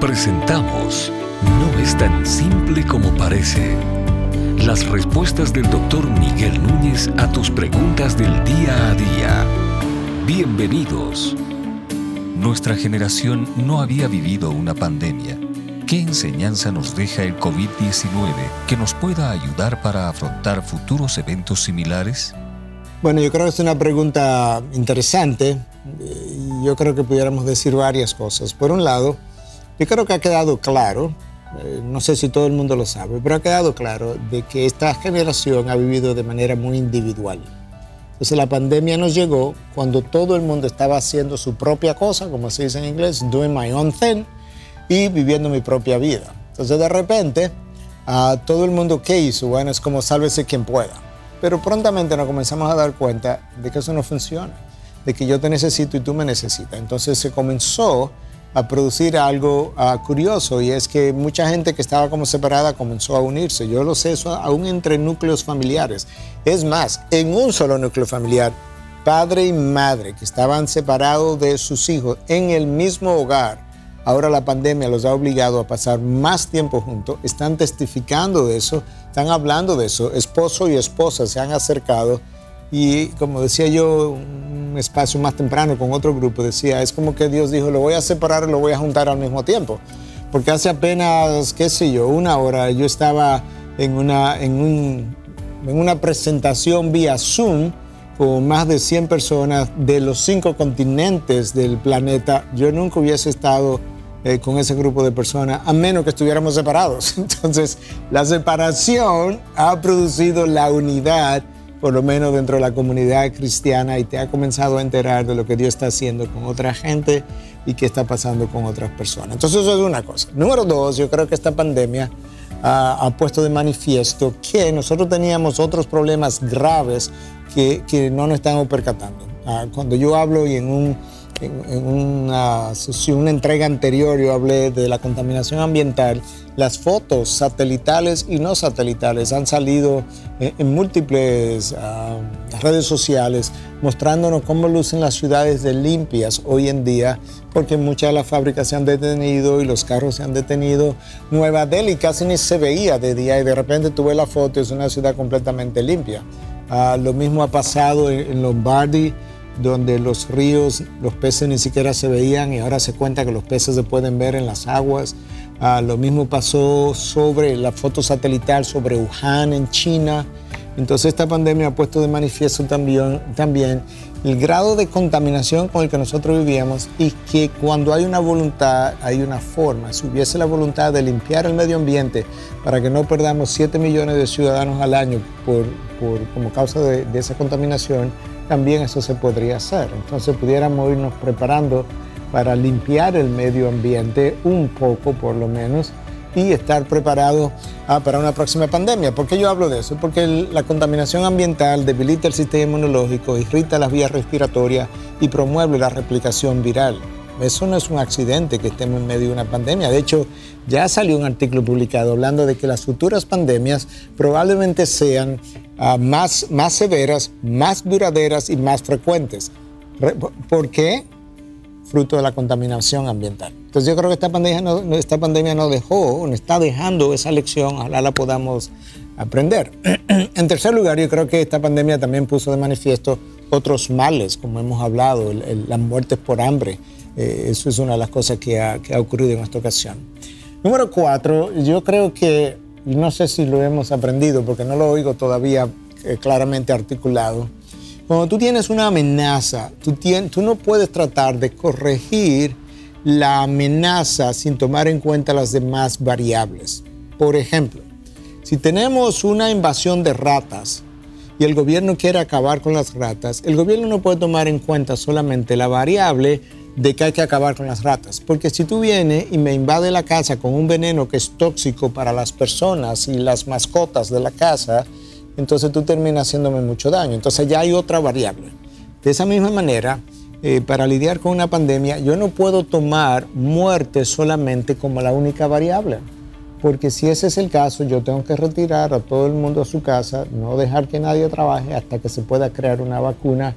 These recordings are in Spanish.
Presentamos No es tan simple como parece. Las respuestas del doctor Miguel Núñez a tus preguntas del día a día. Bienvenidos. Nuestra generación no había vivido una pandemia. ¿Qué enseñanza nos deja el COVID-19 que nos pueda ayudar para afrontar futuros eventos similares? Bueno, yo creo que es una pregunta interesante. Yo creo que pudiéramos decir varias cosas. Por un lado, yo creo que ha quedado claro, eh, no sé si todo el mundo lo sabe, pero ha quedado claro de que esta generación ha vivido de manera muy individual. Entonces la pandemia nos llegó cuando todo el mundo estaba haciendo su propia cosa, como se dice en inglés, doing my own thing, y viviendo mi propia vida. Entonces de repente, a todo el mundo, ¿qué hizo? Bueno, es como sálvese quien pueda. Pero prontamente nos comenzamos a dar cuenta de que eso no funciona, de que yo te necesito y tú me necesitas. Entonces se comenzó a producir algo uh, curioso y es que mucha gente que estaba como separada comenzó a unirse. Yo lo sé eso aún entre núcleos familiares. Es más, en un solo núcleo familiar, padre y madre que estaban separados de sus hijos en el mismo hogar, ahora la pandemia los ha obligado a pasar más tiempo juntos, están testificando de eso, están hablando de eso, esposo y esposa se han acercado y como decía yo, un espacio más temprano con otro grupo, decía, es como que Dios dijo, lo voy a separar y lo voy a juntar al mismo tiempo. Porque hace apenas, qué sé yo, una hora yo estaba en una, en un, en una presentación vía Zoom con más de 100 personas de los cinco continentes del planeta. Yo nunca hubiese estado eh, con ese grupo de personas a menos que estuviéramos separados. Entonces, la separación ha producido la unidad por lo menos dentro de la comunidad cristiana y te ha comenzado a enterar de lo que Dios está haciendo con otra gente y qué está pasando con otras personas. Entonces eso es una cosa. Número dos, yo creo que esta pandemia ha puesto de manifiesto que nosotros teníamos otros problemas graves que, que no nos estamos percatando. Ah, cuando yo hablo y en un en, una, una entrega anterior yo hablé de la contaminación ambiental. Las fotos satelitales y no satelitales han salido en, múltiples ah, redes sociales mostrándonos cómo lucen las ciudades de limpias hoy en día, porque muchas de las fábricas se han detenido y los carros se han detenido. Nueva Delhi casi ni se veía de día y de repente tuve la foto, es una ciudad completamente limpia. Ah, lo mismo ha pasado en, en Lombardi donde los ríos, los peces ni siquiera se veían y ahora se cuenta que los peces se pueden ver en las aguas. Ah, lo mismo pasó sobre la foto satelital sobre Wuhan en China. Entonces esta pandemia ha puesto de manifiesto también, también el grado de contaminación con el que nosotros vivíamos y que cuando hay una voluntad, hay una forma. Si hubiese la voluntad de limpiar el medio ambiente para que no perdamos 7 millones de ciudadanos al año por, por como causa de, de esa contaminación, también eso se podría hacer. Entonces pudiéramos irnos preparando para limpiar el medio ambiente un poco por lo menos y estar preparados ah, para una próxima pandemia. ¿Por qué yo hablo de eso? Porque la contaminación ambiental debilita el sistema inmunológico, irrita las vías respiratorias y promueve la replicación viral. Eso no es un accidente que estemos en medio de una pandemia. De hecho, ya salió un artículo publicado hablando de que las futuras pandemias probablemente sean ah, más, más severas, más duraderas y más frecuentes. ¿Por qué? Fruto de la contaminación ambiental. Entonces yo creo que esta pandemia, no, esta pandemia nos dejó, nos está dejando esa lección, ojalá la podamos aprender. en tercer lugar, yo creo que esta pandemia también puso de manifiesto otros males, como hemos hablado, las muertes por hambre, eh, eso es una de las cosas que ha, ocurrido en esta ocasión. Número cuatro, yo creo que, no sé si lo hemos aprendido porque no lo oigo todavía eh, claramente articulado, cuando tú tienes una amenaza, tú no puedes tratar de corregir la amenaza sin tomar en cuenta las demás variables. Por ejemplo, si tenemos una invasión de ratas y el gobierno quiere acabar con las ratas, el gobierno no puede tomar en cuenta solamente la variable de que hay que acabar con las ratas. Porque si tú vienes y me invade la casa con un veneno que es tóxico para las personas y las mascotas de la casa, entonces tú terminas haciéndome mucho daño. Entonces ya hay otra variable. De esa misma manera, eh, para lidiar con una pandemia, yo no puedo tomar muerte solamente como la única variable. Porque si ese es el caso, yo tengo que retirar a todo el mundo a su casa, no dejar que nadie trabaje hasta que se pueda crear una vacuna.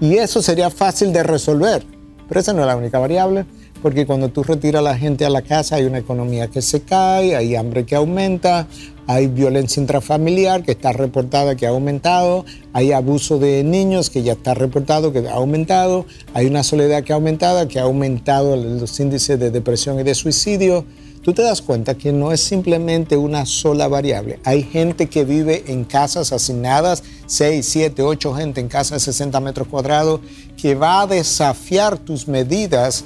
Y eso sería fácil de resolver pero esa no es la única variable. porque cuando tú retiras a la gente a la casa hay una economía que se cae, hay hambre que aumenta, hay violencia intrafamiliar que está reportada que ha aumentado, hay abuso de niños que ya está reportado que ha aumentado, hay una soledad que ha aumentado, que ha aumentado los índices de depresión y de suicidio. Tú te das cuenta que no es simplemente una sola variable. Hay gente que vive en casas asignadas, 6, 7, 8 gente en casas de 60 metros cuadrados, que va a desafiar tus medidas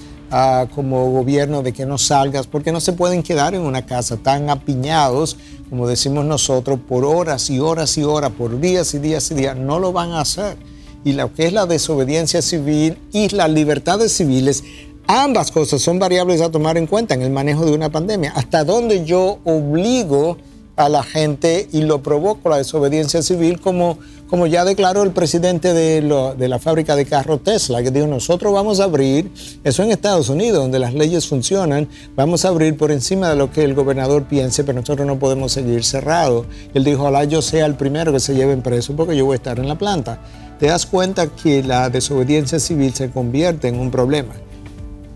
como gobierno de que no salgas, porque no se pueden quedar en una casa tan apiñados, como decimos nosotros, por horas y horas y horas, por días y días y días. No lo van a hacer. Y lo que es la desobediencia civil y las libertades civiles, ambas cosas son variables a tomar en cuenta en el manejo de una pandemia. Hasta dónde yo obligo a la gente y lo provoco la desobediencia civil como, como ya declaró el presidente de, la fábrica de carro Tesla, que dijo, nosotros vamos a abrir, eso en Estados Unidos, donde las leyes funcionan, vamos a abrir por encima de lo que el gobernador piense, pero nosotros no podemos seguir cerrados. Él dijo, ojalá yo sea el primero que se lleven preso porque yo voy a estar en la planta. Te das cuenta que la desobediencia civil se convierte en un problema.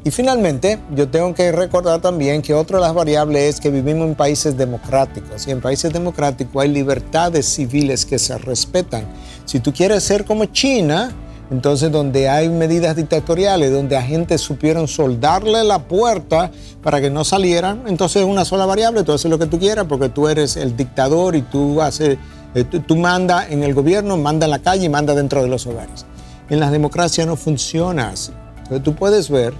Y finalmente, yo tengo que recordar también que otra de las variables es que vivimos en países democráticos y en países democráticos hay libertades civiles que se respetan. Si tú quieres ser como China, entonces donde hay medidas dictatoriales, donde a gente supieron soldarle la puerta para que no salieran, entonces es una sola variable, tú haces lo que tú quieras porque tú eres el dictador y tú haces, eh, tú, tú mandas en el gobierno, manda en la calle y manda dentro de los hogares. En las democracias no funciona así. Entonces tú puedes ver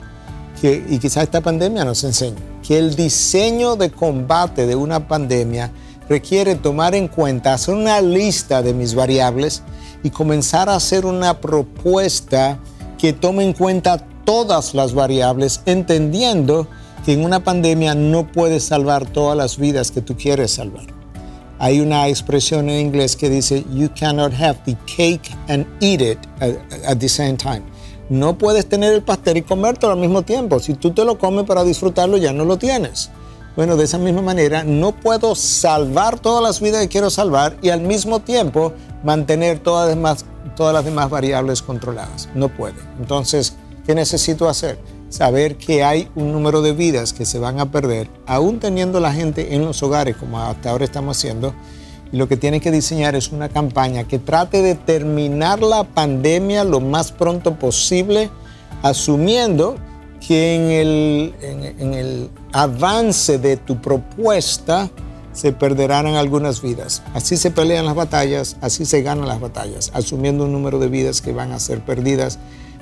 y quizás esta pandemia nos enseña, que el diseño de combate de una pandemia requiere tomar en cuenta, hacer una lista de mis variables y comenzar a hacer una propuesta que tome en cuenta todas las variables, entendiendo que en una pandemia no puedes salvar todas las vidas que tú quieres salvar. Hay una expresión en inglés que dice, you cannot have the cake and eat it at the same time. No puedes tener el pastel y comértelo al mismo tiempo. Si tú te lo comes para disfrutarlo, ya no lo tienes. Bueno, de esa misma manera, no puedo salvar todas las vidas que quiero salvar y al mismo tiempo mantener todas las demás, todas las demás variables controladas. No puede. Entonces, ¿qué necesito hacer? Saber que hay un número de vidas que se van a perder, aún teniendo la gente en los hogares, como hasta ahora estamos haciendo, y lo que tiene que diseñar es una campaña que trate de terminar la pandemia lo más pronto posible, asumiendo que en el, en, el avance de tu propuesta se perderán algunas vidas. Así se pelean las batallas, así se ganan las batallas, asumiendo un número de vidas que van a ser perdidas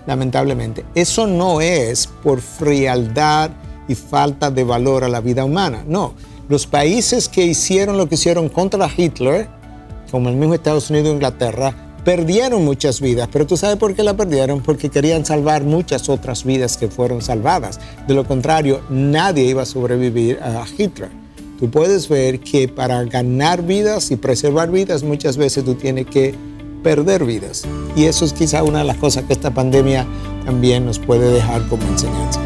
lamentablemente. Eso no es por frialdad y falta de valor a la vida humana, no los países que hicieron lo que hicieron contra Hitler, como el mismo Estados Unidos e Inglaterra, perdieron muchas vidas, pero tú sabes por qué la perdieron, porque querían salvar muchas otras vidas que fueron salvadas. De lo contrario, nadie iba a sobrevivir a Hitler. Tú puedes ver que para ganar vidas y preservar vidas muchas veces tú tienes que perder vidas. Y eso es quizá una de las cosas que esta pandemia también nos puede dejar como enseñanza.